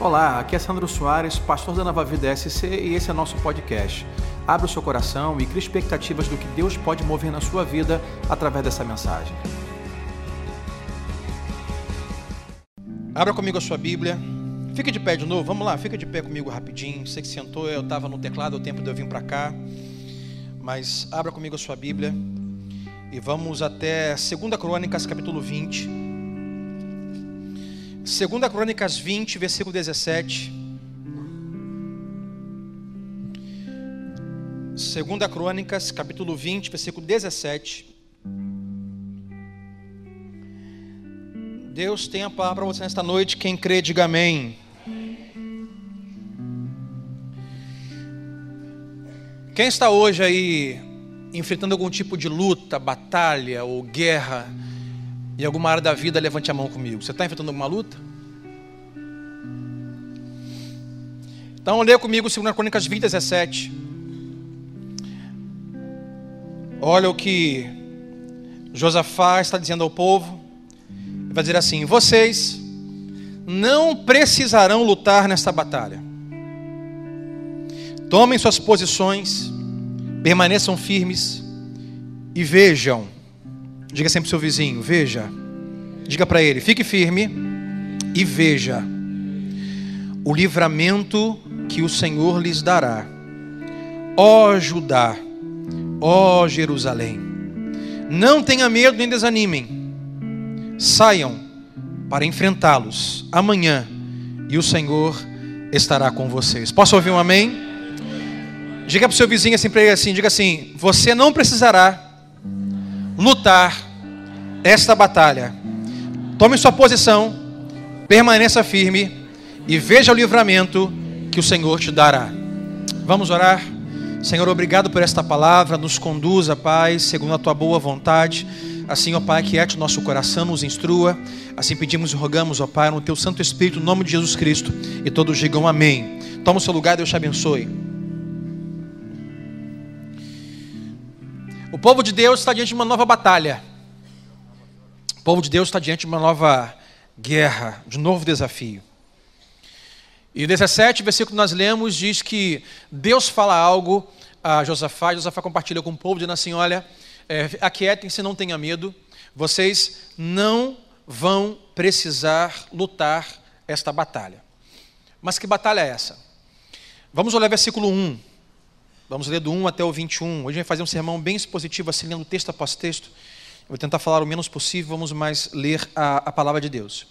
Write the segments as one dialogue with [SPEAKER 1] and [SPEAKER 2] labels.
[SPEAKER 1] Olá, aqui é Sandro Soares, pastor da Nova Vida SC e esse é nosso podcast. Abra o seu coração e crie expectativas do que Deus pode mover na sua vida através dessa mensagem. Abra comigo a sua Bíblia. Fica de pé de novo, vamos lá, fica de pé comigo rapidinho. Você que sentou, eu estava no teclado o tempo de eu vir para cá. Mas abra comigo a sua Bíblia e vamos até 2 Crônicas, capítulo 20. 2 Crônicas 20, versículo 17. 2 Crônicas, capítulo 20, versículo 17. Deus tem a palavra para você nesta noite. Quem crê, diga amém. Quem está hoje aí enfrentando algum tipo de luta, batalha ou guerra? Em alguma área da vida, levante a mão comigo. Você está enfrentando alguma luta? Então, leia comigo 2 Crônicas 20, 17. Olha o que Josafá está dizendo ao povo. Ele vai dizer assim: Vocês não precisarão lutar nesta batalha. Tomem suas posições, permaneçam firmes e vejam Diga sempre para o seu vizinho: veja. Diga para ele: fique firme e veja o livramento que o Senhor lhes dará. Ó Judá, ó Jerusalém, não tenha medo nem desanimem. Saiam para enfrentá-los amanhã e o Senhor estará com vocês. Posso ouvir um amém? Diga para o seu vizinho assim para ele assim, diga assim: você não precisará lutar esta batalha. Tome sua posição, permaneça firme e veja o livramento que o Senhor te dará. Vamos orar? Senhor, obrigado por esta palavra, nos conduza, Pai, segundo a tua boa vontade. Assim, ó Pai, quiete o nosso coração, nos instrua. Assim pedimos e rogamos, ó Pai, no teu Santo Espírito, no nome de Jesus Cristo. E todos digam amém. Toma o seu lugar, Deus te abençoe. O povo de Deus está diante de uma nova batalha. O povo de Deus está diante de uma nova guerra, de um novo desafio. E 17, versículo que nós lemos, diz que Deus fala algo a Josafá, e Josafá compartilha com o povo, dizendo assim: Olha, é, aquietem-se, não tenha medo, vocês não vão precisar lutar esta batalha. Mas que batalha é essa? Vamos olhar versículo 1. Vamos ler do 1 até o 21. Hoje a gente vai fazer um sermão bem expositivo, assim, lendo texto após texto. Eu vou tentar falar o menos possível, vamos mais ler a, a palavra de Deus.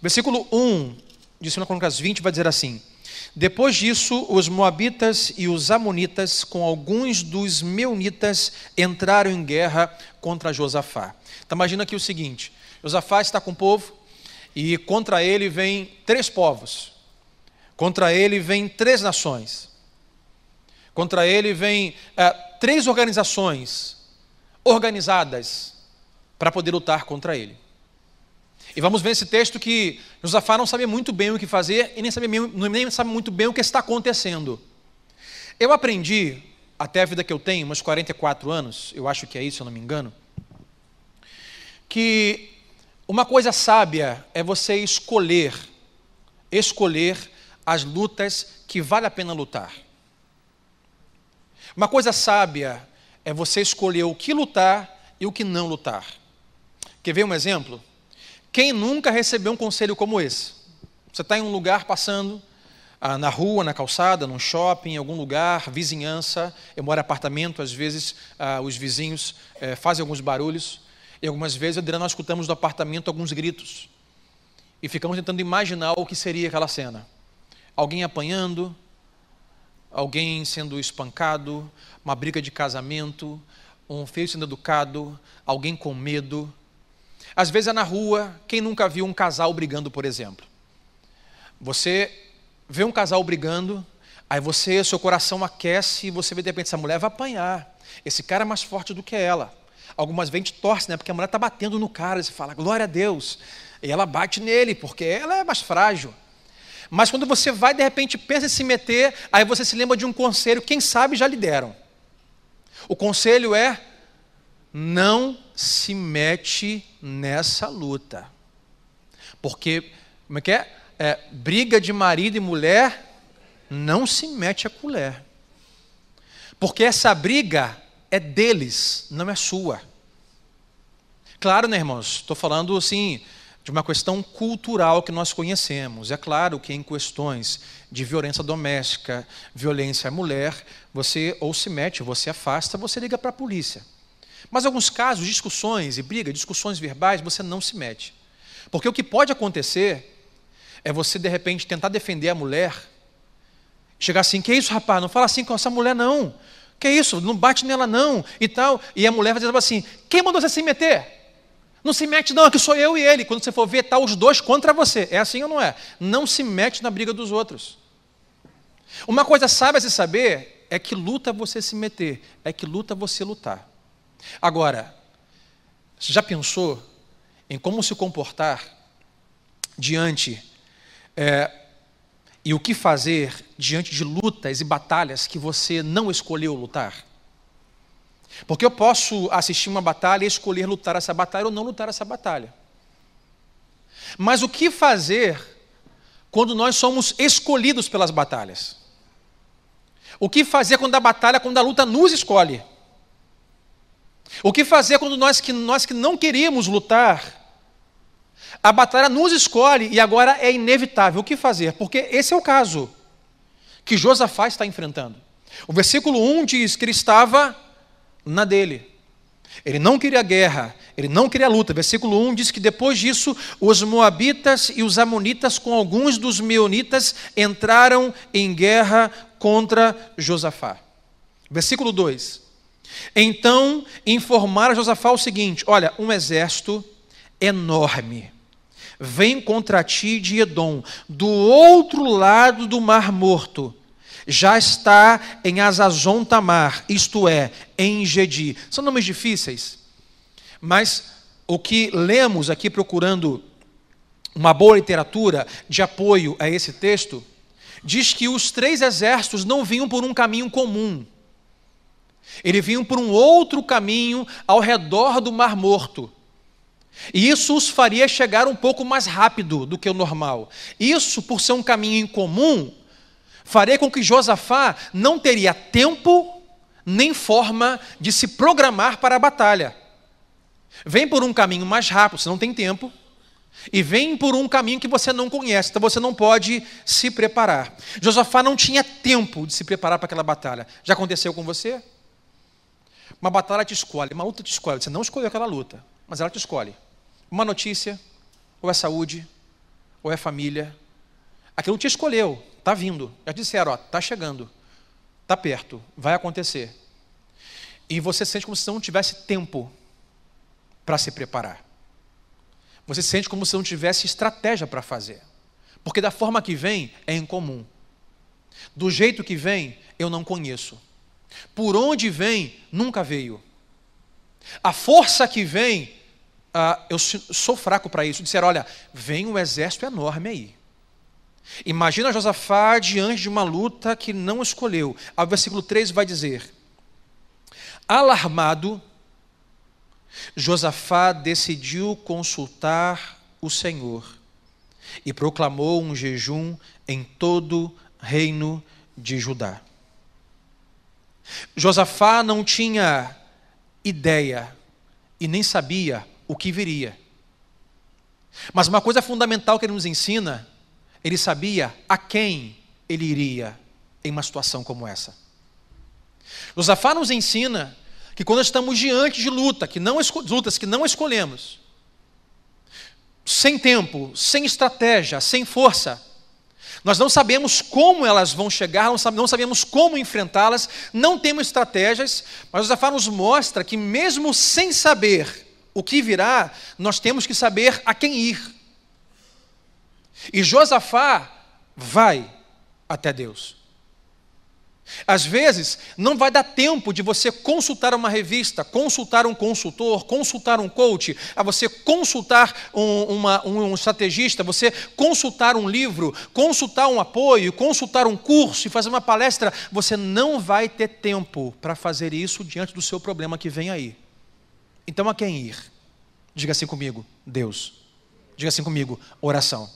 [SPEAKER 1] Versículo 1 de 2 Crônicas 20 vai dizer assim: Depois disso, os Moabitas e os Amonitas, com alguns dos Meunitas, entraram em guerra contra Josafá. Então, imagina aqui o seguinte: Josafá está com o povo, e contra ele vem três povos, contra ele vem três nações. Contra ele vem é, três organizações organizadas para poder lutar contra ele. E vamos ver esse texto que Josafá não sabia muito bem o que fazer e nem sabe, nem sabe muito bem o que está acontecendo. Eu aprendi, até a vida que eu tenho, uns 44 anos, eu acho que é isso, se eu não me engano, que uma coisa sábia é você escolher, escolher as lutas que vale a pena lutar. Uma coisa sábia é você escolher o que lutar e o que não lutar. Quer ver um exemplo? Quem nunca recebeu um conselho como esse? Você está em um lugar passando, ah, na rua, na calçada, num shopping, em algum lugar, vizinhança. Eu moro em apartamento, às vezes ah, os vizinhos eh, fazem alguns barulhos. E algumas vezes, Adriano, nós escutamos do apartamento alguns gritos. E ficamos tentando imaginar o que seria aquela cena. Alguém apanhando, alguém sendo espancado, uma briga de casamento, um filho sendo educado, alguém com medo. Às vezes é na rua, quem nunca viu um casal brigando, por exemplo? Você vê um casal brigando, aí você, seu coração aquece e você vê de repente essa mulher vai apanhar. Esse cara é mais forte do que ela. Algumas vezes a gente torce, né? Porque a mulher está batendo no cara, você fala, glória a Deus. E ela bate nele, porque ela é mais frágil. Mas quando você vai, de repente, pensa em se meter, aí você se lembra de um conselho, quem sabe já lhe deram. O conselho é: não se mete nessa luta. Porque, como é que é? é, briga de marido e mulher, não se mete a colher. Porque essa briga é deles, não é sua. Claro, né, irmãos? Estou falando assim de uma questão cultural que nós conhecemos. É claro que em questões de violência doméstica, violência à mulher, você ou se mete, você afasta, você liga para a polícia. Mas em alguns casos, discussões e briga, discussões verbais, você não se mete. Porque o que pode acontecer é você, de repente, tentar defender a mulher, chegar assim, que isso, rapaz? Não fala assim com essa mulher, não. Que isso? Não bate nela, não. E tal. E a mulher vai dizer assim: quem mandou você se meter? Não se mete, não, aqui sou eu e ele. Quando você for ver, está os dois contra você. É assim ou não é? Não se mete na briga dos outros. Uma coisa a se saber é que luta você se meter, é que luta você lutar. Agora, você já pensou em como se comportar diante é, e o que fazer diante de lutas e batalhas que você não escolheu lutar? Porque eu posso assistir uma batalha e escolher lutar essa batalha ou não lutar essa batalha. Mas o que fazer quando nós somos escolhidos pelas batalhas? O que fazer quando a batalha, quando a luta nos escolhe? O que fazer quando nós que, nós que não queríamos lutar, a batalha nos escolhe e agora é inevitável? O que fazer? Porque esse é o caso que Josafá está enfrentando. O versículo 1 diz que ele estava na dele. Ele não queria guerra, ele não queria luta. Versículo 1 diz que depois disso, os Moabitas e os Amonitas, com alguns dos Meonitas, entraram em guerra contra Josafá. Versículo 2: Então informaram a Josafá o seguinte: Olha, um exército enorme vem contra ti de Edom, do outro lado do Mar Morto já está em Azazon Tamar, isto é, em Gedi. São nomes difíceis, mas o que lemos aqui procurando uma boa literatura de apoio a esse texto, diz que os três exércitos não vinham por um caminho comum. Eles vinham por um outro caminho ao redor do Mar Morto. E isso os faria chegar um pouco mais rápido do que o normal. Isso, por ser um caminho incomum, farei com que Josafá não teria tempo nem forma de se programar para a batalha. Vem por um caminho mais rápido, você não tem tempo, e vem por um caminho que você não conhece, então você não pode se preparar. Josafá não tinha tempo de se preparar para aquela batalha. Já aconteceu com você? Uma batalha te escolhe, uma luta te escolhe. Você não escolheu aquela luta, mas ela te escolhe. Uma notícia, ou é saúde, ou é família. Aquilo te escolheu. Está vindo. Já disseram, está chegando. Está perto. Vai acontecer. E você sente como se não tivesse tempo para se preparar. Você sente como se não tivesse estratégia para fazer. Porque da forma que vem é incomum. Do jeito que vem, eu não conheço. Por onde vem, nunca veio. A força que vem, ah, eu sou fraco para isso. Disseram: olha, vem um exército enorme aí. Imagina Josafá diante de uma luta que não escolheu. O versículo 3 vai dizer: Alarmado, Josafá decidiu consultar o Senhor e proclamou um jejum em todo o reino de Judá. Josafá não tinha ideia e nem sabia o que viria. Mas uma coisa fundamental que ele nos ensina ele sabia a quem ele iria em uma situação como essa. Josafá nos ensina que quando estamos diante de luta, que não lutas que não escolhemos, sem tempo, sem estratégia, sem força, nós não sabemos como elas vão chegar, não sabemos como enfrentá-las, não temos estratégias, mas Josafá nos mostra que mesmo sem saber o que virá, nós temos que saber a quem ir. E Josafá vai até Deus. Às vezes, não vai dar tempo de você consultar uma revista, consultar um consultor, consultar um coach, a você consultar um, uma, um estrategista, você consultar um livro, consultar um apoio, consultar um curso e fazer uma palestra. Você não vai ter tempo para fazer isso diante do seu problema que vem aí. Então, a quem ir? Diga assim comigo: Deus. Diga assim comigo: oração.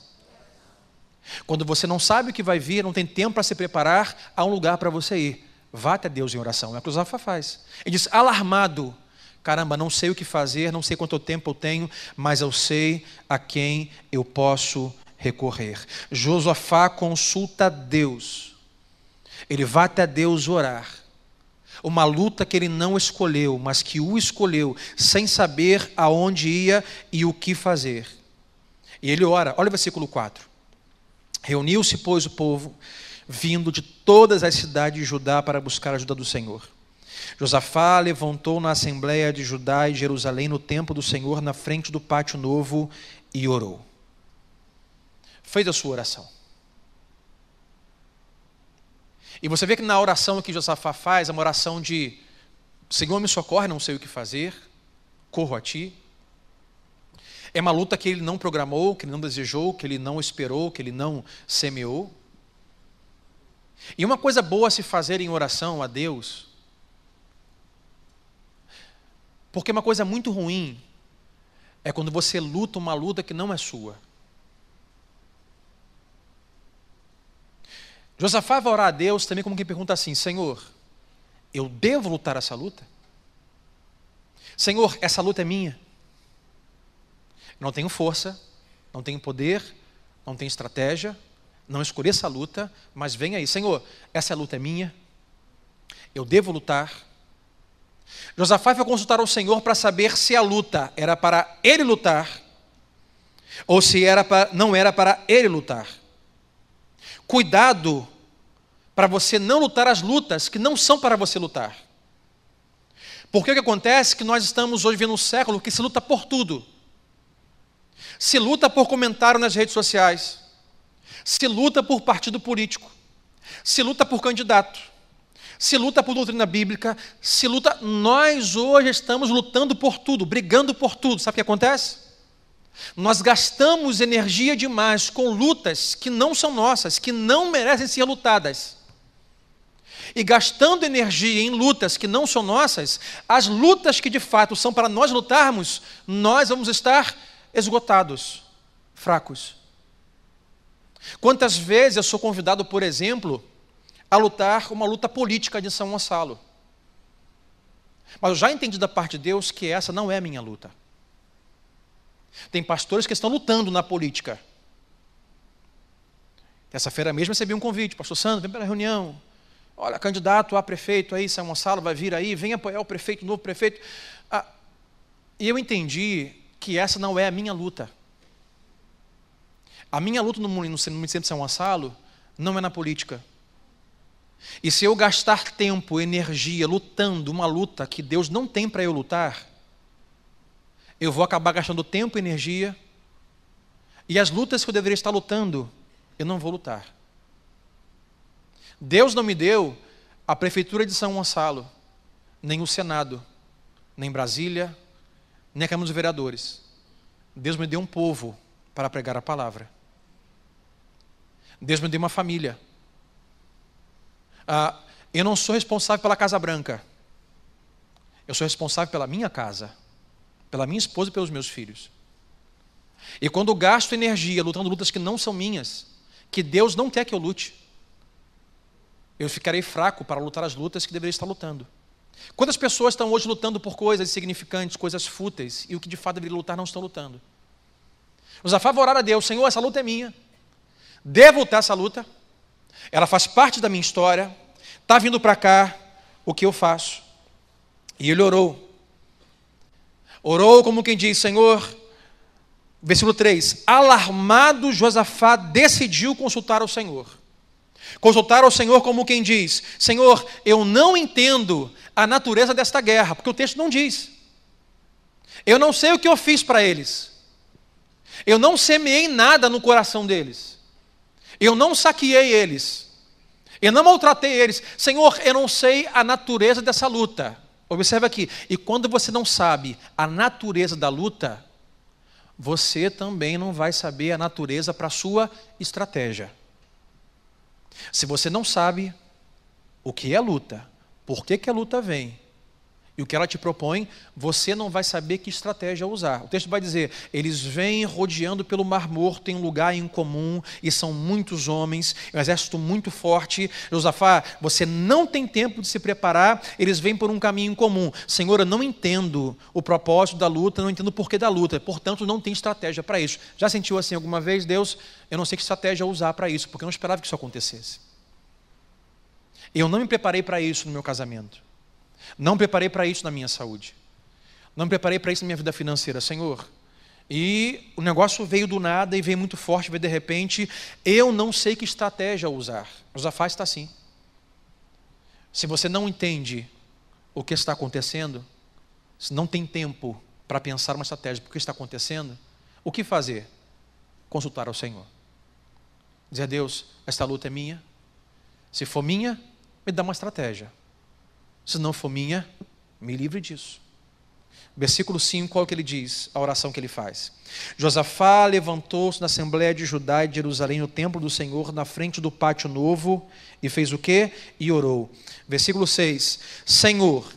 [SPEAKER 1] Quando você não sabe o que vai vir, não tem tempo para se preparar, há um lugar para você ir. Vá até Deus em oração. É o que o Zafa faz. Ele diz: alarmado. Caramba, não sei o que fazer, não sei quanto tempo eu tenho, mas eu sei a quem eu posso recorrer. Josafá consulta Deus. Ele vai até Deus orar. Uma luta que ele não escolheu, mas que o escolheu, sem saber aonde ia e o que fazer. E ele ora, olha o versículo 4. Reuniu-se, pois, o povo, vindo de todas as cidades de Judá para buscar a ajuda do Senhor. Josafá levantou na assembleia de Judá e Jerusalém no templo do Senhor, na frente do pátio novo, e orou. Fez a sua oração. E você vê que na oração que Josafá faz, é uma oração de Senhor me socorre, não sei o que fazer, corro a ti. É uma luta que ele não programou, que ele não desejou, que ele não esperou, que ele não semeou. E uma coisa boa a se fazer em oração a Deus, porque uma coisa muito ruim é quando você luta uma luta que não é sua. Josafá vai orar a Deus também como quem pergunta assim: Senhor, eu devo lutar essa luta? Senhor, essa luta é minha. Não tenho força, não tenho poder, não tenho estratégia, não escolhi essa luta, mas vem aí, Senhor, essa luta é minha, eu devo lutar. Josafá foi consultar o Senhor para saber se a luta era para ele lutar ou se era para, não era para ele lutar. Cuidado para você não lutar as lutas que não são para você lutar. Porque o que acontece é que nós estamos hoje vivendo um século que se luta por tudo. Se luta por comentário nas redes sociais, se luta por partido político, se luta por candidato, se luta por doutrina bíblica, se luta. Nós hoje estamos lutando por tudo, brigando por tudo. Sabe o que acontece? Nós gastamos energia demais com lutas que não são nossas, que não merecem ser lutadas. E gastando energia em lutas que não são nossas, as lutas que de fato são para nós lutarmos, nós vamos estar esgotados, fracos. Quantas vezes eu sou convidado, por exemplo, a lutar uma luta política de São Gonçalo? Mas eu já entendi da parte de Deus que essa não é a minha luta. Tem pastores que estão lutando na política. Essa feira mesmo recebi um convite, pastor Sandro, vem para a reunião. Olha, candidato a prefeito aí, São Gonçalo vai vir aí, vem apoiar o prefeito, o novo prefeito. Ah, e eu entendi que essa não é a minha luta. A minha luta no município de São Gonçalo não é na política. E se eu gastar tempo, energia lutando uma luta que Deus não tem para eu lutar, eu vou acabar gastando tempo e energia, e as lutas que eu deveria estar lutando, eu não vou lutar. Deus não me deu a prefeitura de São Gonçalo, nem o Senado, nem Brasília, nem a Câmara dos Vereadores. Deus me deu um povo para pregar a palavra. Deus me deu uma família. Ah, eu não sou responsável pela Casa Branca. Eu sou responsável pela minha casa, pela minha esposa e pelos meus filhos. E quando gasto energia lutando lutas que não são minhas, que Deus não quer que eu lute, eu ficarei fraco para lutar as lutas que deveria estar lutando. Quantas pessoas estão hoje lutando por coisas insignificantes, coisas fúteis, e o que de fato deveria lutar não estão lutando? Os a favorar a Deus, Senhor, essa luta é minha. Devo lutar essa luta. Ela faz parte da minha história. Está vindo para cá o que eu faço. E ele orou. Orou como quem diz, Senhor, versículo 3: Alarmado Josafá decidiu consultar o Senhor. Consultar ao Senhor como quem diz: Senhor, eu não entendo a natureza desta guerra, porque o texto não diz. Eu não sei o que eu fiz para eles. Eu não semeei nada no coração deles. Eu não saqueei eles. Eu não maltratei eles. Senhor, eu não sei a natureza dessa luta. Observe aqui. E quando você não sabe a natureza da luta, você também não vai saber a natureza para a sua estratégia. Se você não sabe o que é luta, por que, que a luta vem e o que ela te propõe, você não vai saber que estratégia usar. O texto vai dizer: eles vêm rodeando pelo Mar Morto em um lugar em comum, e são muitos homens, um exército muito forte. Josafá, você não tem tempo de se preparar, eles vêm por um caminho em comum. Senhor, eu não entendo o propósito da luta, não entendo o porquê da luta, portanto, não tem estratégia para isso. Já sentiu assim alguma vez? Deus, eu não sei que estratégia usar para isso, porque eu não esperava que isso acontecesse. Eu não me preparei para isso no meu casamento. Não preparei para isso na minha saúde. Não preparei para isso na minha vida financeira, Senhor. E o negócio veio do nada e veio muito forte, veio de repente. Eu não sei que estratégia usar. Josafá está assim. Se você não entende o que está acontecendo, se não tem tempo para pensar uma estratégia para o que está acontecendo, o que fazer? Consultar ao Senhor. Dizer a Deus: esta luta é minha. Se for minha, me dá uma estratégia. Se não for minha, me livre disso. Versículo 5, qual o que ele diz? A oração que ele faz. Josafá levantou-se na Assembleia de Judá e de Jerusalém, no templo do Senhor, na frente do pátio novo, e fez o quê? E orou. Versículo 6: Senhor,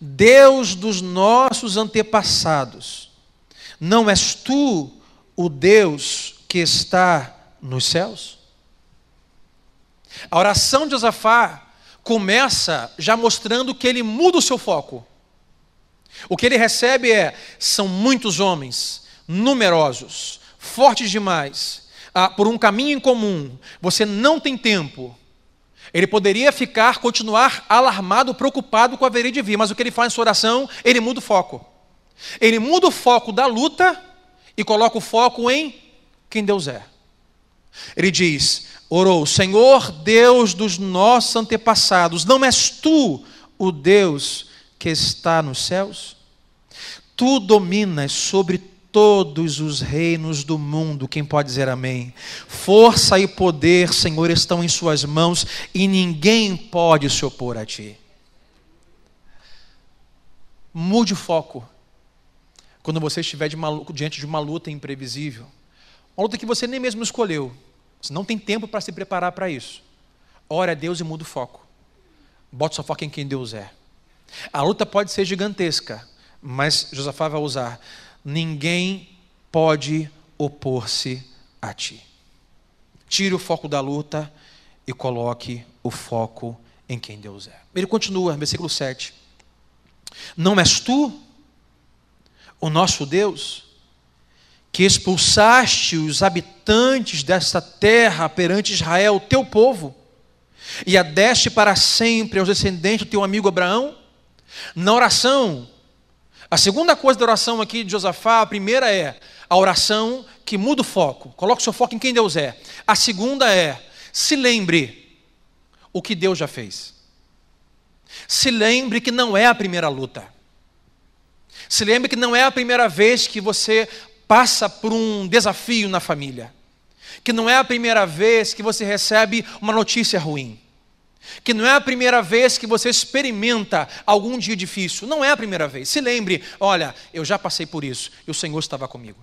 [SPEAKER 1] Deus dos nossos antepassados, não és tu o Deus que está nos céus? A oração de Josafá começa já mostrando que ele muda o seu foco. O que ele recebe é: são muitos homens, numerosos, fortes demais, ah, por um caminho em comum, você não tem tempo. Ele poderia ficar, continuar alarmado, preocupado com a haveria de vir, mas o que ele faz em sua oração, ele muda o foco. Ele muda o foco da luta e coloca o foco em quem Deus é. Ele diz: orou: Senhor Deus dos nossos antepassados, não és tu o Deus que está nos céus? Tu dominas sobre todos os reinos do mundo. Quem pode dizer amém? Força e poder, Senhor, estão em Suas mãos e ninguém pode se opor a Ti. Mude o foco quando você estiver de uma, diante de uma luta imprevisível, uma luta que você nem mesmo escolheu você não tem tempo para se preparar para isso. Ora a Deus e muda o foco. Bota sua foco em quem Deus é. A luta pode ser gigantesca, mas Josafá vai usar: ninguém pode opor-se a ti. Tire o foco da luta e coloque o foco em quem Deus é. Ele continua, versículo 7. Não és tu o nosso Deus? Que expulsaste os habitantes desta terra perante Israel, teu povo, e a deste para sempre aos descendentes do teu amigo Abraão? Na oração, a segunda coisa da oração aqui de Josafá, a primeira é a oração que muda o foco, coloca o seu foco em quem Deus é. A segunda é, se lembre o que Deus já fez. Se lembre que não é a primeira luta. Se lembre que não é a primeira vez que você passa por um desafio na família, que não é a primeira vez que você recebe uma notícia ruim, que não é a primeira vez que você experimenta algum dia difícil, não é a primeira vez. Se lembre, olha, eu já passei por isso e o Senhor estava comigo.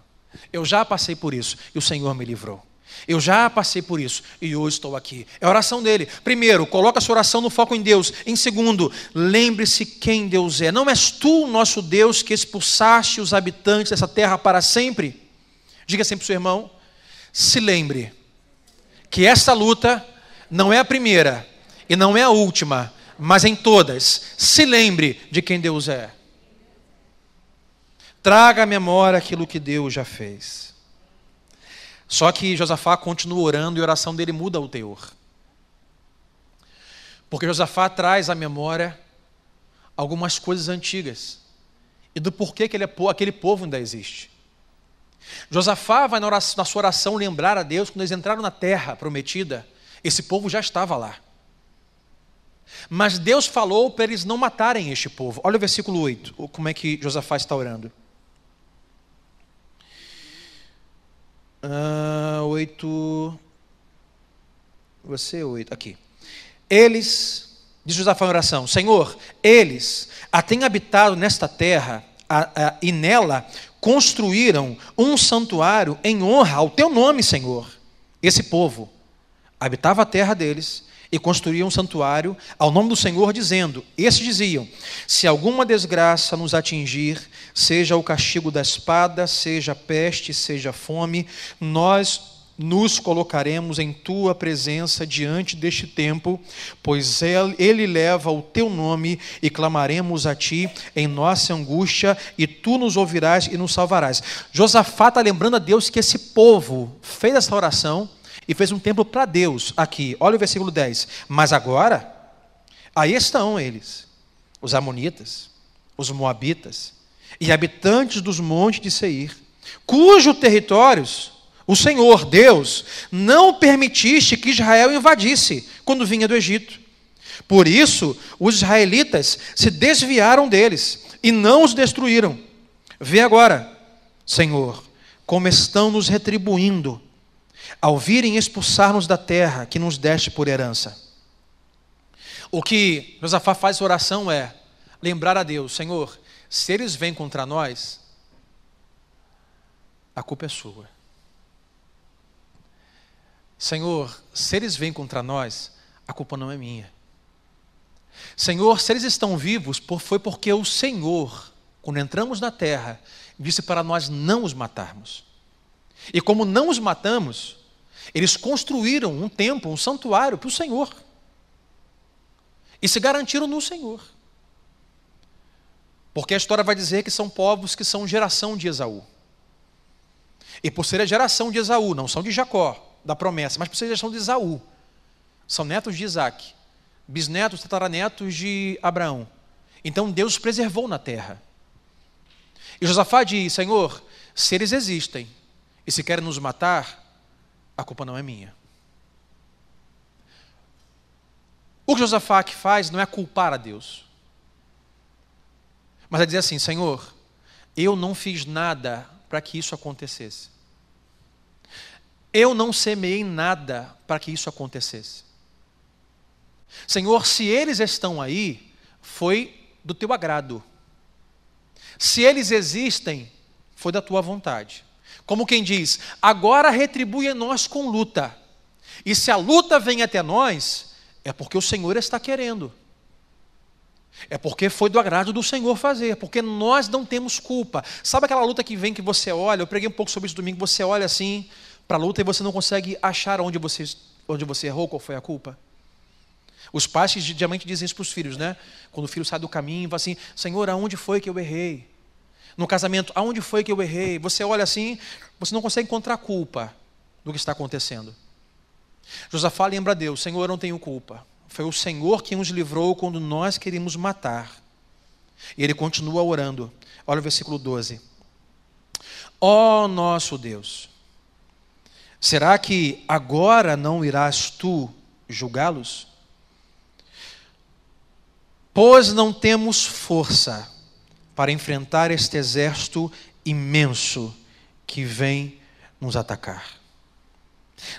[SPEAKER 1] Eu já passei por isso e o Senhor me livrou. Eu já passei por isso e hoje estou aqui. É a oração dele. Primeiro, coloca a sua oração no foco em Deus. Em segundo, lembre-se quem Deus é. Não és tu, nosso Deus, que expulsaste os habitantes dessa terra para sempre? Diga sempre para o seu irmão: se lembre que esta luta não é a primeira e não é a última, mas em todas, se lembre de quem Deus é. Traga à memória aquilo que Deus já fez. Só que Josafá continua orando e a oração dele muda o teor. Porque Josafá traz à memória algumas coisas antigas e do porquê que ele é, aquele povo ainda existe. Josafá vai na, oração, na sua oração lembrar a Deus quando eles entraram na terra prometida, esse povo já estava lá. Mas Deus falou para eles não matarem este povo. Olha o versículo 8, como é que Josafá está orando. Uh, oito. Você, oito. Aqui. Eles, diz Josafá em oração: Senhor, eles a têm habitado nesta terra a, a, e nela construíram um santuário em honra ao teu nome, Senhor. Esse povo habitava a terra deles e construíam um santuário ao nome do Senhor, dizendo: Esses diziam: Se alguma desgraça nos atingir, seja o castigo da espada, seja peste, seja fome, nós nos colocaremos em tua presença diante deste tempo, pois ele leva o teu nome e clamaremos a ti em nossa angústia, e tu nos ouvirás e nos salvarás. Josafá está lembrando a Deus que esse povo fez essa oração e fez um templo para Deus aqui. Olha o versículo 10. Mas agora, aí estão eles, os Amonitas, os Moabitas e habitantes dos montes de Seir, cujos territórios o Senhor, Deus, não permitiste que Israel invadisse quando vinha do Egito. Por isso, os israelitas se desviaram deles e não os destruíram. Vê agora, Senhor, como estão nos retribuindo ao virem expulsar-nos da terra que nos deste por herança. O que Josafá faz oração é lembrar a Deus, Senhor, se eles vêm contra nós, a culpa é sua. Senhor, se eles vêm contra nós, a culpa não é minha. Senhor, se eles estão vivos, foi porque o Senhor, quando entramos na terra, disse para nós não os matarmos. E como não os matamos, eles construíram um templo, um santuário para o Senhor. E se garantiram no Senhor. Porque a história vai dizer que são povos que são geração de Esaú. E por ser a geração de Esaú, não são de Jacó, da promessa, mas por ser geração de Esaú. São netos de Isaac, bisnetos, tataranetos de Abraão. Então Deus preservou na terra. E Josafá diz: Senhor, se eles existem e se querem nos matar, a culpa não é minha. O que Josafá faz não é culpar a Deus, mas é dizer assim: Senhor, eu não fiz nada para que isso acontecesse. Eu não semeei nada para que isso acontecesse. Senhor, se eles estão aí, foi do teu agrado. Se eles existem, foi da tua vontade. Como quem diz, agora retribui a nós com luta. E se a luta vem até nós, é porque o Senhor está querendo. É porque foi do agrado do Senhor fazer, porque nós não temos culpa. Sabe aquela luta que vem que você olha? Eu preguei um pouco sobre isso domingo, você olha assim, para a luta e você não consegue achar onde você, onde você errou, qual foi a culpa. Os pais de diamante dizem isso para os filhos, né? Quando o filho sai do caminho, fala assim: Senhor, aonde foi que eu errei? No casamento, aonde foi que eu errei? Você olha assim, você não consegue encontrar culpa do que está acontecendo. Josafá lembra a Deus: Senhor, eu não tenho culpa. Foi o Senhor quem nos livrou quando nós queríamos matar. E ele continua orando. Olha o versículo 12. Ó oh, nosso Deus, Será que agora não irás tu julgá-los? Pois não temos força para enfrentar este exército imenso que vem nos atacar.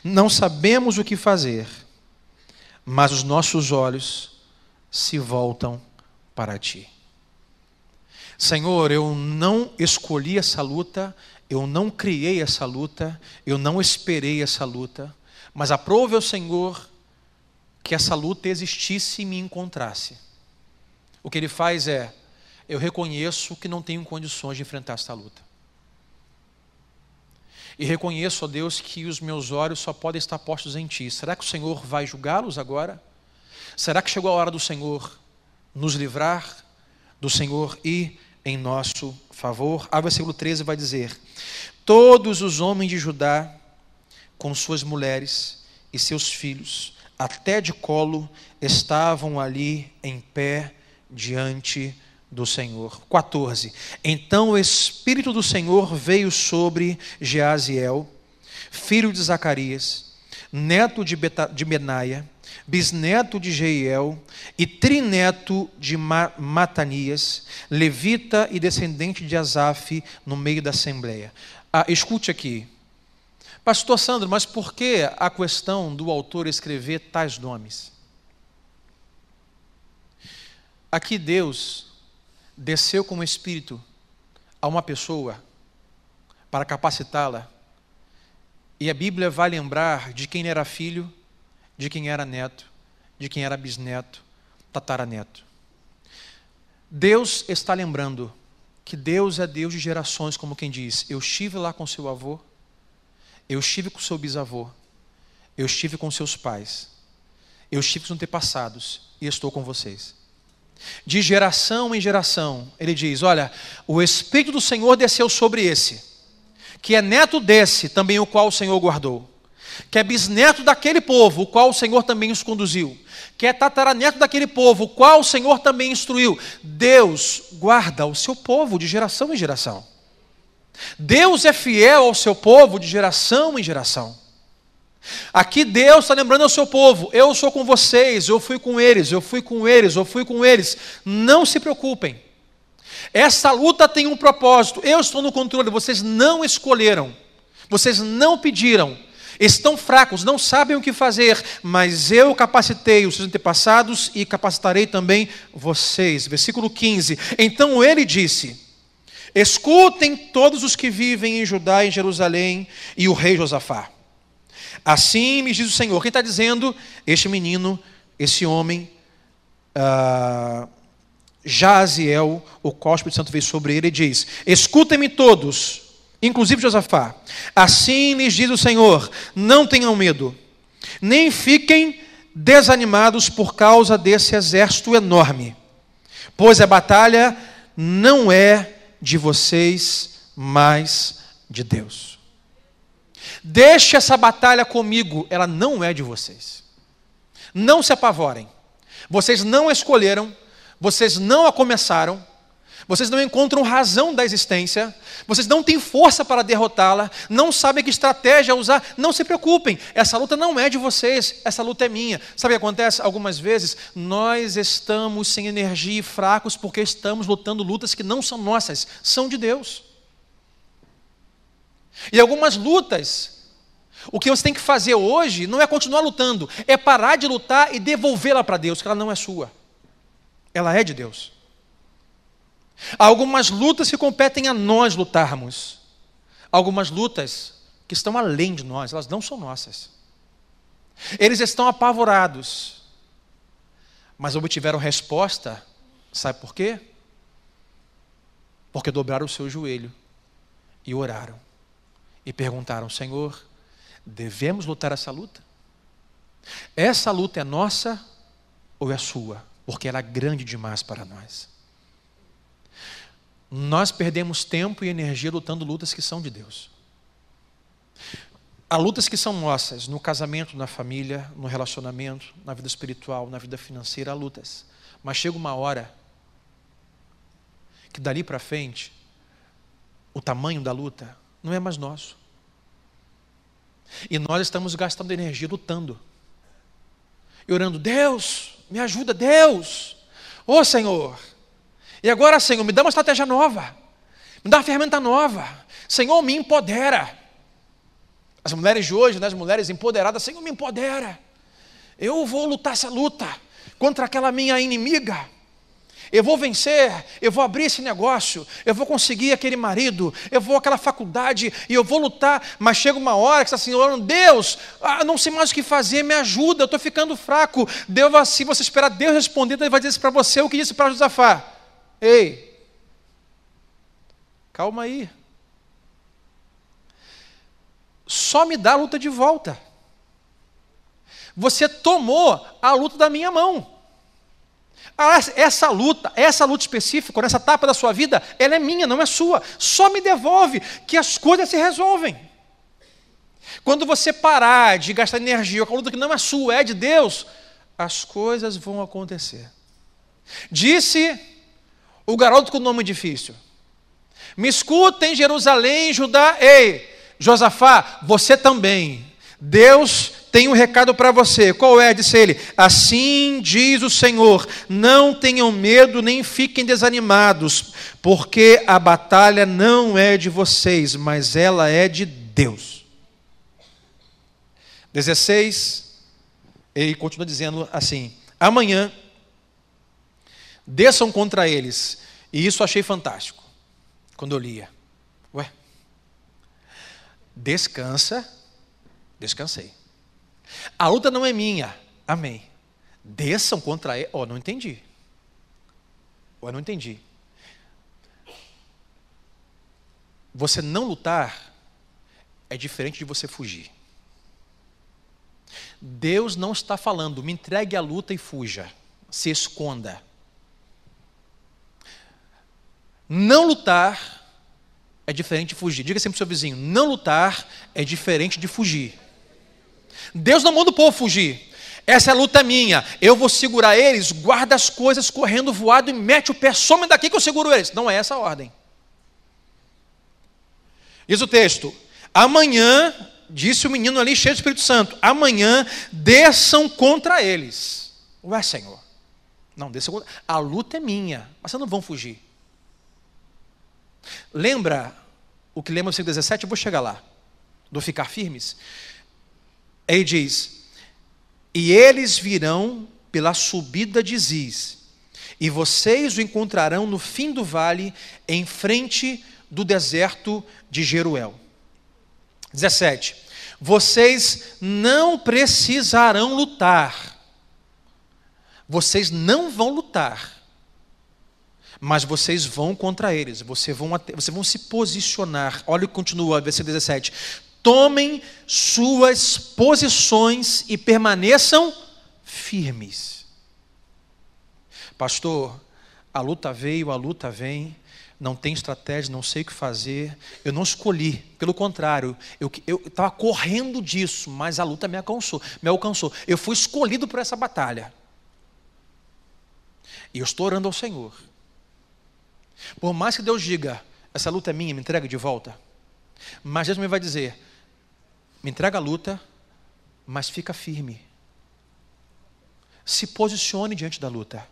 [SPEAKER 1] Não sabemos o que fazer, mas os nossos olhos se voltam para ti. Senhor, eu não escolhi essa luta, eu não criei essa luta, eu não esperei essa luta, mas aprove ao Senhor que essa luta existisse e me encontrasse. O que ele faz é, eu reconheço que não tenho condições de enfrentar esta luta. E reconheço, ó Deus, que os meus olhos só podem estar postos em Ti. Será que o Senhor vai julgá-los agora? Será que chegou a hora do Senhor nos livrar, do Senhor ir em nosso favor. A versículo 13 vai dizer: Todos os homens de Judá, com suas mulheres e seus filhos, até de colo, estavam ali em pé diante do Senhor. 14. Então o Espírito do Senhor veio sobre Jeaziel, filho de Zacarias, neto de, Beta, de Benaia, bisneto de Jeiel e trineto de Matanias, levita e descendente de Asaf, no meio da assembleia. Ah, escute aqui. Pastor Sandro, mas por que a questão do autor escrever tais nomes? Aqui Deus desceu como espírito a uma pessoa para capacitá-la. E a Bíblia vai lembrar de quem era filho de quem era neto de quem era bisneto, tataraneto. Deus está lembrando que Deus é Deus de gerações, como quem diz: Eu estive lá com seu avô, eu estive com seu bisavô, eu estive com seus pais, eu estive com seus antepassados e estou com vocês. De geração em geração, ele diz: Olha, o Espírito do Senhor desceu sobre esse, que é neto desse, também o qual o Senhor guardou, que é bisneto daquele povo, o qual o Senhor também os conduziu, que é tataraneto daquele povo, o qual o Senhor também instruiu. Deus guarda o seu povo de geração em geração. Deus é fiel ao seu povo de geração em geração. Aqui Deus está lembrando ao seu povo: eu sou com vocês, eu fui com eles, eu fui com eles, eu fui com eles. Não se preocupem. Essa luta tem um propósito. Eu estou no controle. Vocês não escolheram, vocês não pediram, estão fracos, não sabem o que fazer, mas eu capacitei os seus antepassados e capacitarei também vocês. Versículo 15. Então ele disse: Escutem todos os que vivem em Judá e em Jerusalém e o rei Josafá. Assim me diz o Senhor. Quem está dizendo? Este menino, esse homem, uh, Jaziel, o qual o Espírito Santo veio sobre ele, e diz: Escutem-me todos, inclusive Josafá. Assim lhes diz o Senhor: Não tenham medo, nem fiquem desanimados por causa desse exército enorme, pois a batalha não é de vocês, mas de Deus. Deixe essa batalha comigo, ela não é de vocês. Não se apavorem. Vocês não escolheram, vocês não a começaram, vocês não encontram razão da existência, vocês não têm força para derrotá-la, não sabem que estratégia usar, não se preocupem, essa luta não é de vocês, essa luta é minha. Sabe o que acontece? Algumas vezes nós estamos sem energia e fracos porque estamos lutando lutas que não são nossas, são de Deus. E algumas lutas o que você tem que fazer hoje não é continuar lutando, é parar de lutar e devolvê-la para Deus, que ela não é sua. Ela é de Deus. Há algumas lutas que competem a nós lutarmos. Algumas lutas que estão além de nós, elas não são nossas. Eles estão apavorados, mas obtiveram resposta, sabe por quê? Porque dobraram o seu joelho e oraram e perguntaram: Senhor, Devemos lutar essa luta? Essa luta é nossa ou é sua? Porque ela é grande demais para nós. Nós perdemos tempo e energia lutando lutas que são de Deus. Há lutas que são nossas, no casamento, na família, no relacionamento, na vida espiritual, na vida financeira, há lutas. Mas chega uma hora que dali para frente, o tamanho da luta não é mais nosso. E nós estamos gastando energia lutando. E orando, Deus, me ajuda, Deus. Ô Senhor. E agora, Senhor, me dá uma estratégia nova. Me dá uma ferramenta nova. Senhor, me empodera. As mulheres de hoje, né, as mulheres empoderadas, Senhor, me empodera. Eu vou lutar essa luta contra aquela minha inimiga eu vou vencer, eu vou abrir esse negócio, eu vou conseguir aquele marido, eu vou aquela faculdade e eu vou lutar, mas chega uma hora que você está assim, orando, Deus, ah, não sei mais o que fazer, me ajuda, eu estou ficando fraco. Deus, se você esperar Deus responder, Ele vai dizer para você, o que disse para Josafá. Ei, calma aí. Só me dá a luta de volta. Você tomou a luta da minha mão. Ah, essa luta, essa luta específica, nessa etapa da sua vida, ela é minha, não é sua. Só me devolve que as coisas se resolvem. Quando você parar de gastar energia com a luta que não é sua, é de Deus, as coisas vão acontecer. Disse o garoto com o nome difícil: Me escutem, Jerusalém, Judá, ei, Josafá, você também. Deus tem um recado para você. Qual é? Disse ele: Assim diz o Senhor: Não tenham medo nem fiquem desanimados, porque a batalha não é de vocês, mas ela é de Deus. 16, ele continua dizendo assim: Amanhã desçam contra eles. E isso achei fantástico quando eu lia. Ué, descansa, descansei. A luta não é minha. Amém. Desçam contra ele. Oh, não entendi. Oh, não entendi. Você não lutar é diferente de você fugir. Deus não está falando, me entregue a luta e fuja, se esconda. Não lutar é diferente de fugir. Diga sempre para o seu vizinho: não lutar é diferente de fugir. Deus não manda o povo fugir. Essa é a luta minha. Eu vou segurar eles, guarda as coisas correndo voado e mete o pé, some daqui que eu seguro eles. Não é essa a ordem. Diz o texto: amanhã, disse o menino ali cheio do Espírito Santo, amanhã desçam contra eles. Ué, Senhor. Não, desçam contra. A luta é minha, mas vocês não vão fugir. Lembra o que lembra no versículo 17? Eu vou chegar lá. Do ficar firmes. Ele diz: E eles virão pela subida de Ziz, e vocês o encontrarão no fim do vale, em frente do deserto de Jeruel. 17. Vocês não precisarão lutar. Vocês não vão lutar mas vocês vão contra eles, vocês vão, vocês vão se posicionar. Olha o que continua, versículo 17. Tomem suas posições e permaneçam firmes. Pastor, a luta veio, a luta vem, não tem estratégia, não sei o que fazer. Eu não escolhi, pelo contrário, eu estava correndo disso, mas a luta me alcançou, me alcançou. Eu fui escolhido por essa batalha. E eu estou orando ao Senhor por mais que Deus diga, essa luta é minha, me entrega de volta. Mas Deus me vai dizer, me entrega a luta, mas fica firme. Se posicione diante da luta.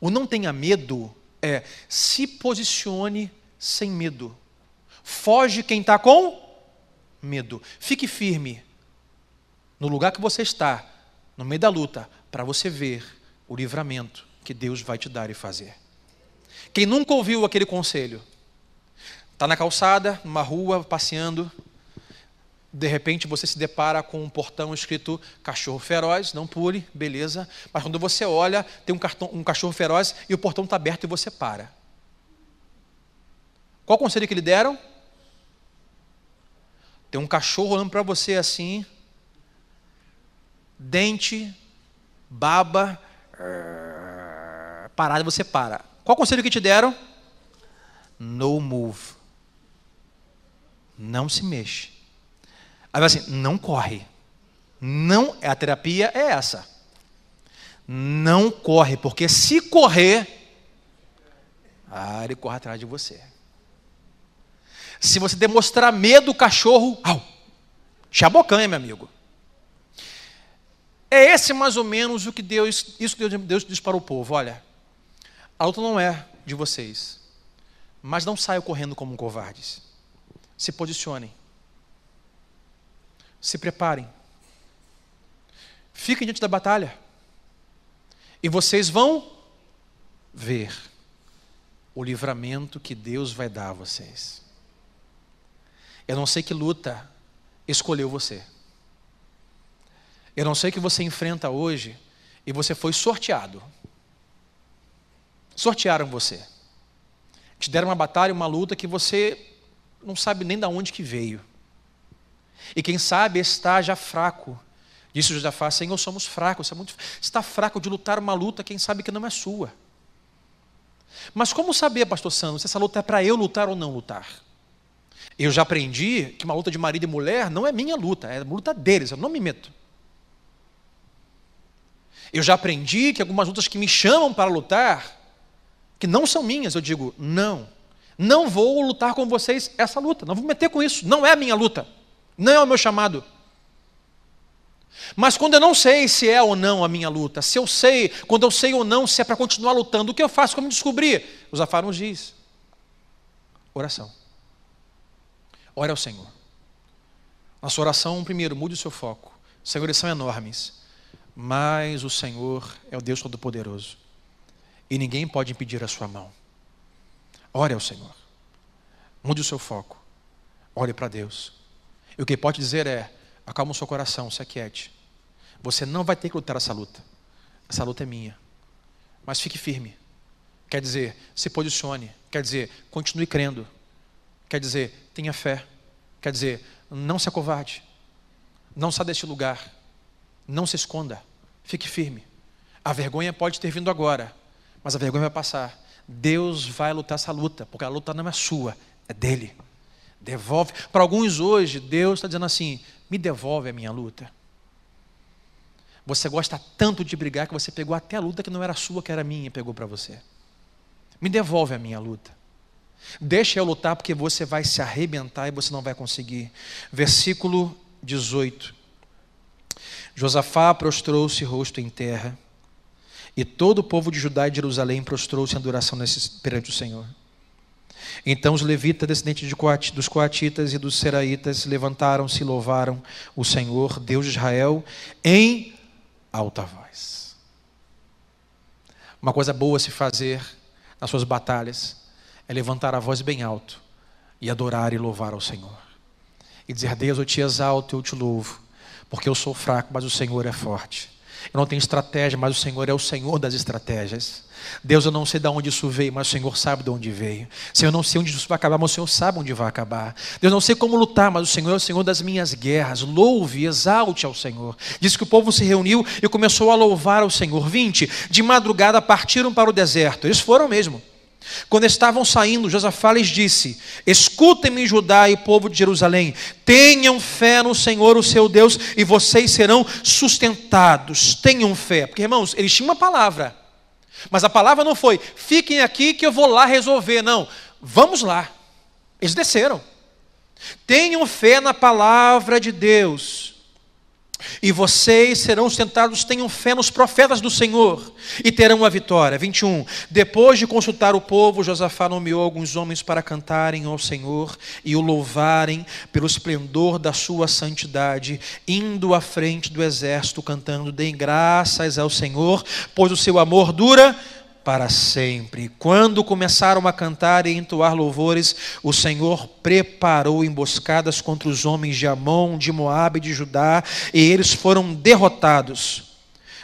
[SPEAKER 1] O não tenha medo é se posicione sem medo. Foge quem está com medo. Fique firme no lugar que você está, no meio da luta, para você ver o livramento que Deus vai te dar e fazer. Quem nunca ouviu aquele conselho? Está na calçada, numa rua, passeando. De repente você se depara com um portão escrito cachorro feroz, não pule, beleza. Mas quando você olha, tem um, cartão, um cachorro feroz e o portão está aberto e você para. Qual conselho que lhe deram? Tem um cachorro olhando para você assim, dente, baba, parado, você para. Qual conselho que te deram? No move. Não se mexe. Aí assim, não corre. Não, a terapia é essa. Não corre, porque se correr, ah, ele corre atrás de você. Se você demonstrar medo, o cachorro, au, chabocanha, meu amigo. É esse mais ou menos o que Deus, isso que Deus diz para o povo, olha. A luta não é de vocês. Mas não saiam correndo como covardes. Se posicionem. Se preparem. Fiquem diante da batalha. E vocês vão ver o livramento que Deus vai dar a vocês. Eu não sei que luta escolheu você. Eu não sei que você enfrenta hoje e você foi sorteado sortearam você. Te deram uma batalha, uma luta que você não sabe nem de onde que veio. E quem sabe está já fraco. Disse Josafá, Senhor, somos fracos, você é muito... está fraco de lutar uma luta, quem sabe que não é sua. Mas como saber, pastor Sandro, se essa luta é para eu lutar ou não lutar? Eu já aprendi que uma luta de marido e mulher não é minha luta, é a luta deles, eu não me meto. Eu já aprendi que algumas lutas que me chamam para lutar, que não são minhas, eu digo, não, não vou lutar com vocês essa luta, não vou meter com isso, não é a minha luta, não é o meu chamado. Mas quando eu não sei se é ou não a minha luta, se eu sei, quando eu sei ou não se é para continuar lutando, o que eu faço? Como descobrir? Os Zafar nos diz: oração. Ore ao Senhor. Na sua oração, primeiro, mude o seu foco. Senhor, são enormes, mas o Senhor é o Deus Todo-Poderoso e ninguém pode impedir a sua mão. Ore ao Senhor. Mude o seu foco. Olhe para Deus. E o que pode dizer é: acalma o seu coração, se aquiete. Você não vai ter que lutar essa luta. Essa luta é minha. Mas fique firme. Quer dizer, se posicione. Quer dizer, continue crendo. Quer dizer, tenha fé. Quer dizer, não se acovarde. Não saia deste lugar. Não se esconda. Fique firme. A vergonha pode ter vindo agora, mas a vergonha vai passar. Deus vai lutar essa luta, porque a luta não é sua, é dele. Devolve. Para alguns hoje, Deus está dizendo assim: me devolve a minha luta. Você gosta tanto de brigar que você pegou até a luta que não era sua, que era minha, e pegou para você. Me devolve a minha luta. Deixa eu lutar, porque você vai se arrebentar e você não vai conseguir. Versículo 18. Josafá prostrou-se rosto em terra, e todo o povo de Judá e de Jerusalém prostrou-se em adoração perante o Senhor. Então os levitas, descendentes de Coat, dos coatitas e dos seraitas, levantaram-se e louvaram o Senhor, Deus de Israel, em alta voz. Uma coisa boa a se fazer nas suas batalhas é levantar a voz bem alto e adorar e louvar ao Senhor. E dizer: Deus, eu te exalto, eu te louvo, porque eu sou fraco, mas o Senhor é forte. Eu não tenho estratégia, mas o Senhor é o Senhor das estratégias. Deus, eu não sei de onde isso veio, mas o Senhor sabe de onde veio. Senhor, eu não sei onde isso vai acabar, mas o Senhor sabe onde vai acabar. Deus, eu não sei como lutar, mas o Senhor é o Senhor das minhas guerras. Louve, exalte ao Senhor. Diz que o povo se reuniu e começou a louvar ao Senhor. 20. De madrugada partiram para o deserto. Eles foram mesmo. Quando estavam saindo, Josafá lhes disse: Escutem-me, Judá e povo de Jerusalém, tenham fé no Senhor, o seu Deus, e vocês serão sustentados. Tenham fé. Porque, irmãos, eles tinham uma palavra, mas a palavra não foi: fiquem aqui que eu vou lá resolver. Não, vamos lá. Eles desceram. Tenham fé na palavra de Deus. E vocês serão sentados, tenham fé nos profetas do Senhor e terão a vitória. 21. Depois de consultar o povo, Josafá nomeou alguns homens para cantarem ao Senhor e o louvarem pelo esplendor da sua santidade, indo à frente do exército, cantando: Deem graças ao Senhor, pois o seu amor dura para sempre. Quando começaram a cantar e entoar louvores, o Senhor preparou emboscadas contra os homens de Amon, de Moabe e de Judá, e eles foram derrotados.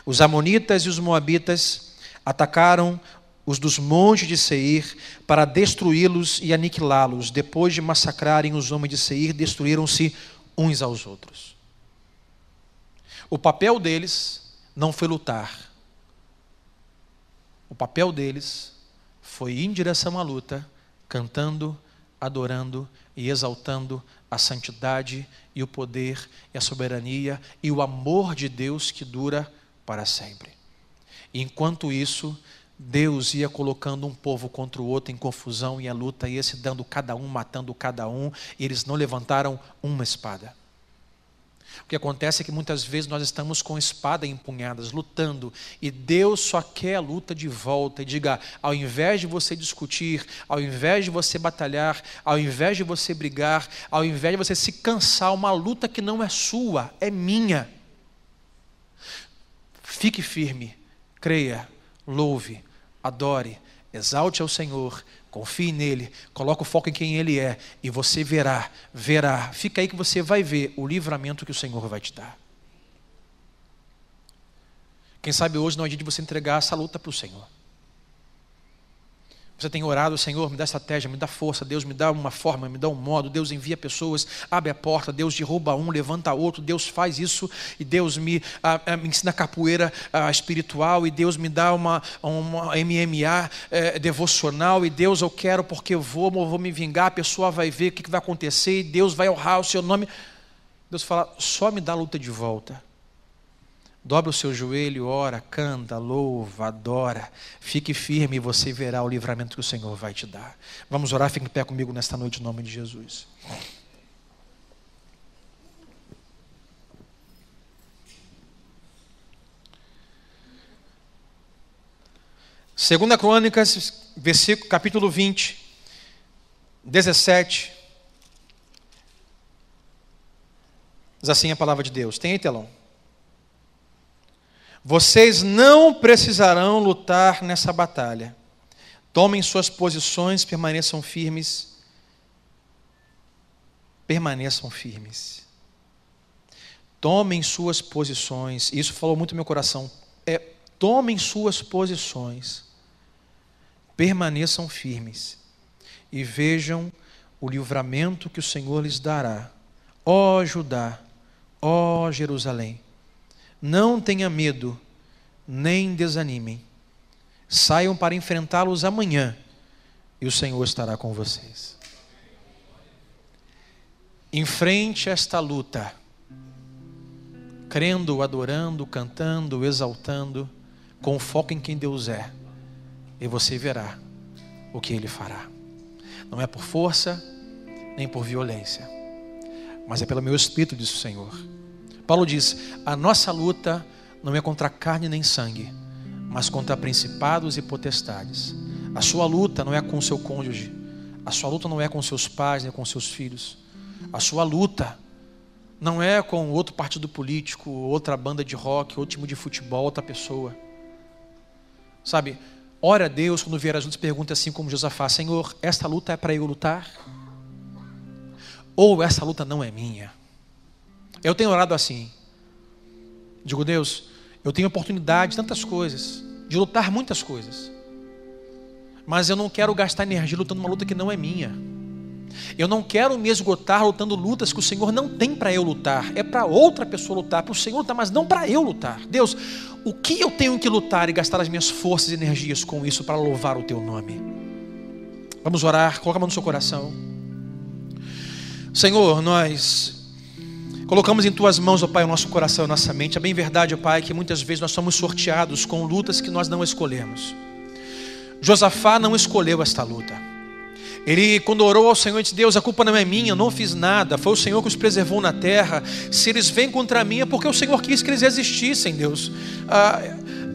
[SPEAKER 1] Os amonitas e os moabitas atacaram os dos montes de Seir para destruí-los e aniquilá-los. Depois de massacrarem os homens de Seir, destruíram-se uns aos outros. O papel deles não foi lutar, o papel deles foi ir em direção à luta, cantando, adorando e exaltando a santidade e o poder e a soberania e o amor de Deus que dura para sempre. E enquanto isso, Deus ia colocando um povo contra o outro em confusão e a luta ia se dando cada um, matando cada um, e eles não levantaram uma espada. O que acontece é que muitas vezes nós estamos com espada empunhadas, lutando, e Deus só quer a luta de volta e diga: ao invés de você discutir, ao invés de você batalhar, ao invés de você brigar, ao invés de você se cansar, uma luta que não é sua, é minha. Fique firme, creia, louve, adore, exalte ao Senhor, Confie nele, coloque o foco em quem ele é e você verá, verá. Fica aí que você vai ver o livramento que o Senhor vai te dar. Quem sabe hoje não é dia de você entregar essa luta para o Senhor. Você tem orado, Senhor, me dá estratégia, me dá força, Deus me dá uma forma, me dá um modo, Deus envia pessoas, abre a porta, Deus derruba um, levanta outro, Deus faz isso e Deus me, me ensina capoeira espiritual e Deus me dá uma, uma MMA é, devocional e Deus eu quero porque eu vou, eu vou me vingar, a pessoa vai ver o que, que vai acontecer e Deus vai honrar o seu nome. Deus fala, só me dá a luta de volta. Dobra o seu joelho, ora, canta, louva, adora. Fique firme e você verá o livramento que o Senhor vai te dar. Vamos orar, fique em pé comigo nesta noite, em nome de Jesus. Segunda Crônicas, versículo, capítulo 20, 17. Diz assim a palavra de Deus. Tem aí, telão? Vocês não precisarão lutar nessa batalha. Tomem suas posições, permaneçam firmes. Permaneçam firmes. tomem suas posições. Isso falou muito no meu coração. É, tomem suas posições, permaneçam firmes e vejam o livramento que o Senhor lhes dará. Ó Judá, ó Jerusalém, não tenha medo, nem desanimem. Saiam para enfrentá-los amanhã, e o Senhor estará com vocês. Enfrente esta luta, crendo, adorando, cantando, exaltando, com foco em quem Deus é, e você verá o que Ele fará. Não é por força, nem por violência, mas é pelo meu espírito, diz o Senhor. Paulo diz: a nossa luta não é contra carne nem sangue, mas contra principados e potestades. A sua luta não é com o seu cônjuge, a sua luta não é com seus pais nem com seus filhos. A sua luta não é com outro partido político, outra banda de rock, outro time de futebol, outra pessoa. Sabe, ora a Deus quando vier as lutas, pergunta assim como Josafá: Senhor, esta luta é para eu lutar? Ou essa luta não é minha? Eu tenho orado assim. Digo, Deus, eu tenho oportunidade de tantas coisas, de lutar muitas coisas. Mas eu não quero gastar energia lutando uma luta que não é minha. Eu não quero me esgotar lutando lutas que o Senhor não tem para eu lutar. É para outra pessoa lutar, para o Senhor lutar, mas não para eu lutar. Deus, o que eu tenho que lutar e gastar as minhas forças e energias com isso para louvar o teu nome? Vamos orar, coloca a mão no seu coração. Senhor, nós colocamos em tuas mãos, ó Pai, o nosso coração e a nossa mente. É bem verdade, ó Pai, que muitas vezes nós somos sorteados com lutas que nós não escolhemos. Josafá não escolheu esta luta. Ele, quando orou ao Senhor, disse: Deus, a culpa não é minha, eu não fiz nada, foi o Senhor que os preservou na terra. Se eles vêm contra mim, é porque o Senhor quis que eles existissem, Deus. Ah,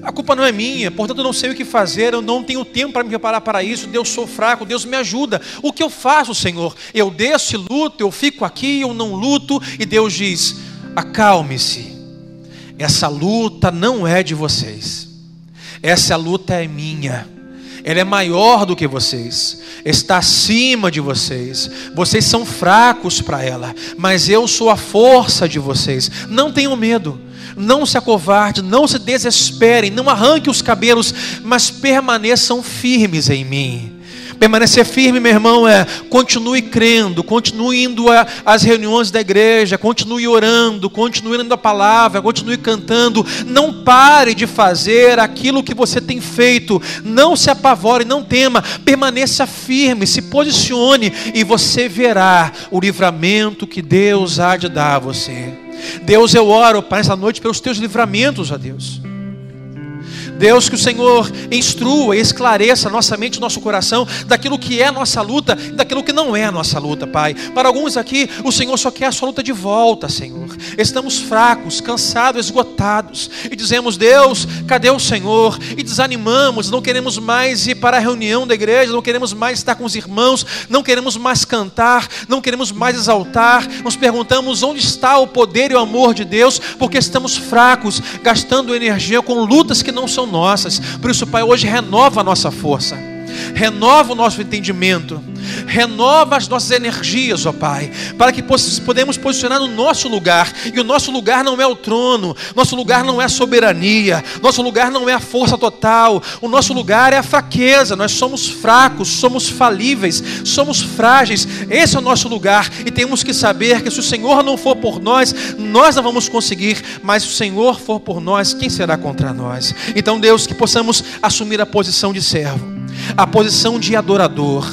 [SPEAKER 1] a culpa não é minha, portanto eu não sei o que fazer, eu não tenho tempo para me preparar para isso. Deus, sou fraco, Deus me ajuda. O que eu faço, Senhor? Eu desço e luto, eu fico aqui, eu não luto. E Deus diz: acalme-se, essa luta não é de vocês, essa luta é minha ela é maior do que vocês, está acima de vocês. Vocês são fracos para ela, mas eu sou a força de vocês. Não tenham medo, não se acovarde, não se desesperem, não arranque os cabelos, mas permaneçam firmes em mim. Permanecer firme, meu irmão, é continue crendo, continue indo às reuniões da igreja, continue orando, continue lendo a palavra, continue cantando. Não pare de fazer aquilo que você tem feito. Não se apavore, não tema. Permaneça firme, se posicione e você verá o livramento que Deus há de dar a você. Deus, eu oro para essa noite pelos teus livramentos, ó Deus. Deus, que o Senhor instrua e esclareça nossa mente nosso coração daquilo que é nossa luta e daquilo que não é nossa luta, Pai. Para alguns aqui, o Senhor só quer a sua luta de volta, Senhor. Estamos fracos, cansados, esgotados e dizemos: Deus, cadê o Senhor? E desanimamos, não queremos mais ir para a reunião da igreja, não queremos mais estar com os irmãos, não queremos mais cantar, não queremos mais exaltar. Nos perguntamos onde está o poder e o amor de Deus, porque estamos fracos, gastando energia com lutas que não são nossas. Por isso, Pai, hoje renova a nossa força renova o nosso entendimento, renova as nossas energias, ó Pai, para que podemos posicionar no nosso lugar. E o nosso lugar não é o trono, nosso lugar não é a soberania, nosso lugar não é a força total, o nosso lugar é a fraqueza. Nós somos fracos, somos falíveis, somos frágeis. Esse é o nosso lugar e temos que saber que se o Senhor não for por nós, nós não vamos conseguir, mas se o Senhor for por nós, quem será contra nós? Então, Deus, que possamos assumir a posição de servo a posição de adorador,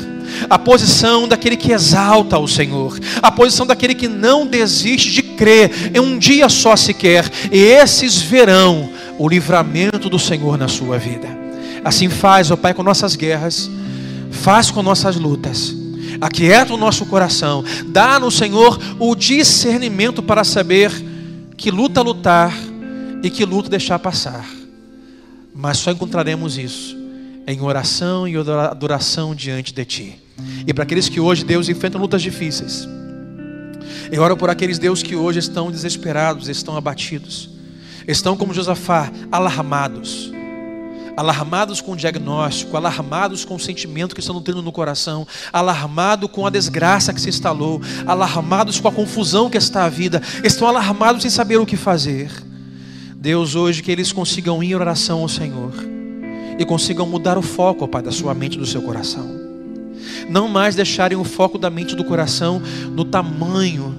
[SPEAKER 1] a posição daquele que exalta o Senhor, a posição daquele que não desiste de crer em um dia só sequer, e esses verão o livramento do Senhor na sua vida. Assim faz, ó Pai, com nossas guerras, faz com nossas lutas. Aquieta o nosso coração, dá no Senhor o discernimento para saber que luta lutar e que luta deixar passar. Mas só encontraremos isso em oração e adoração diante de Ti. E para aqueles que hoje, Deus, enfrentam lutas difíceis. Eu oro por aqueles, Deus, que hoje estão desesperados, estão abatidos, estão como Josafá, alarmados, alarmados com o diagnóstico, alarmados com o sentimento que estão nutrindo no coração, alarmados com a desgraça que se instalou, alarmados com a confusão que está a vida, estão alarmados sem saber o que fazer. Deus, hoje que eles consigam ir em oração ao Senhor e consigam mudar o foco, ó Pai, da sua mente e do seu coração. Não mais deixarem o foco da mente e do coração no tamanho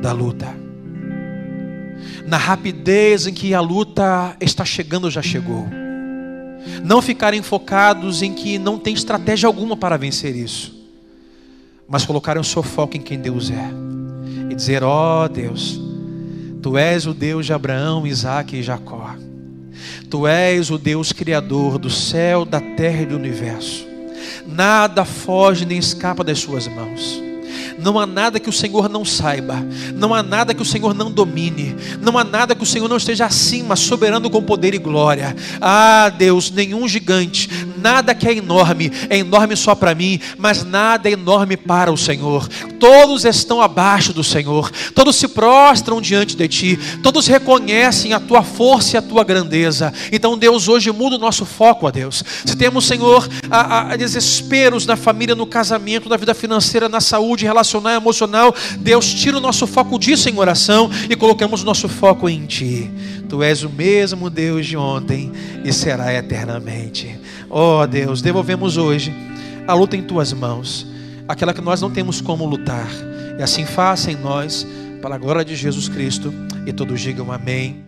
[SPEAKER 1] da luta. Na rapidez em que a luta está chegando, já chegou não ficarem focados em que não tem estratégia alguma para vencer isso, mas colocarem o seu foco em quem Deus é e dizer: Ó oh, Deus, Tu és o Deus de Abraão, Isaac e Jacó. Tu és o Deus criador do céu, da terra e do universo. Nada foge nem escapa das Suas mãos. Não há nada que o Senhor não saiba, não há nada que o Senhor não domine, não há nada que o Senhor não esteja acima, soberano com poder e glória. Ah, Deus, nenhum gigante, nada que é enorme, é enorme só para mim, mas nada é enorme para o Senhor. Todos estão abaixo do Senhor, todos se prostram diante de Ti, todos reconhecem a Tua força e a Tua grandeza. Então, Deus, hoje muda o nosso foco, a Deus. Se temos, Senhor, a, a desesperos na família, no casamento, na vida financeira, na saúde, relacional, emocional, Deus, tira o nosso foco disso em oração e colocamos o nosso foco em Ti. Tu és o mesmo Deus de ontem e será eternamente. Oh Deus, devolvemos hoje a luta em tuas mãos, aquela que nós não temos como lutar. E assim faça em nós, para a glória de Jesus Cristo. E todos digam amém.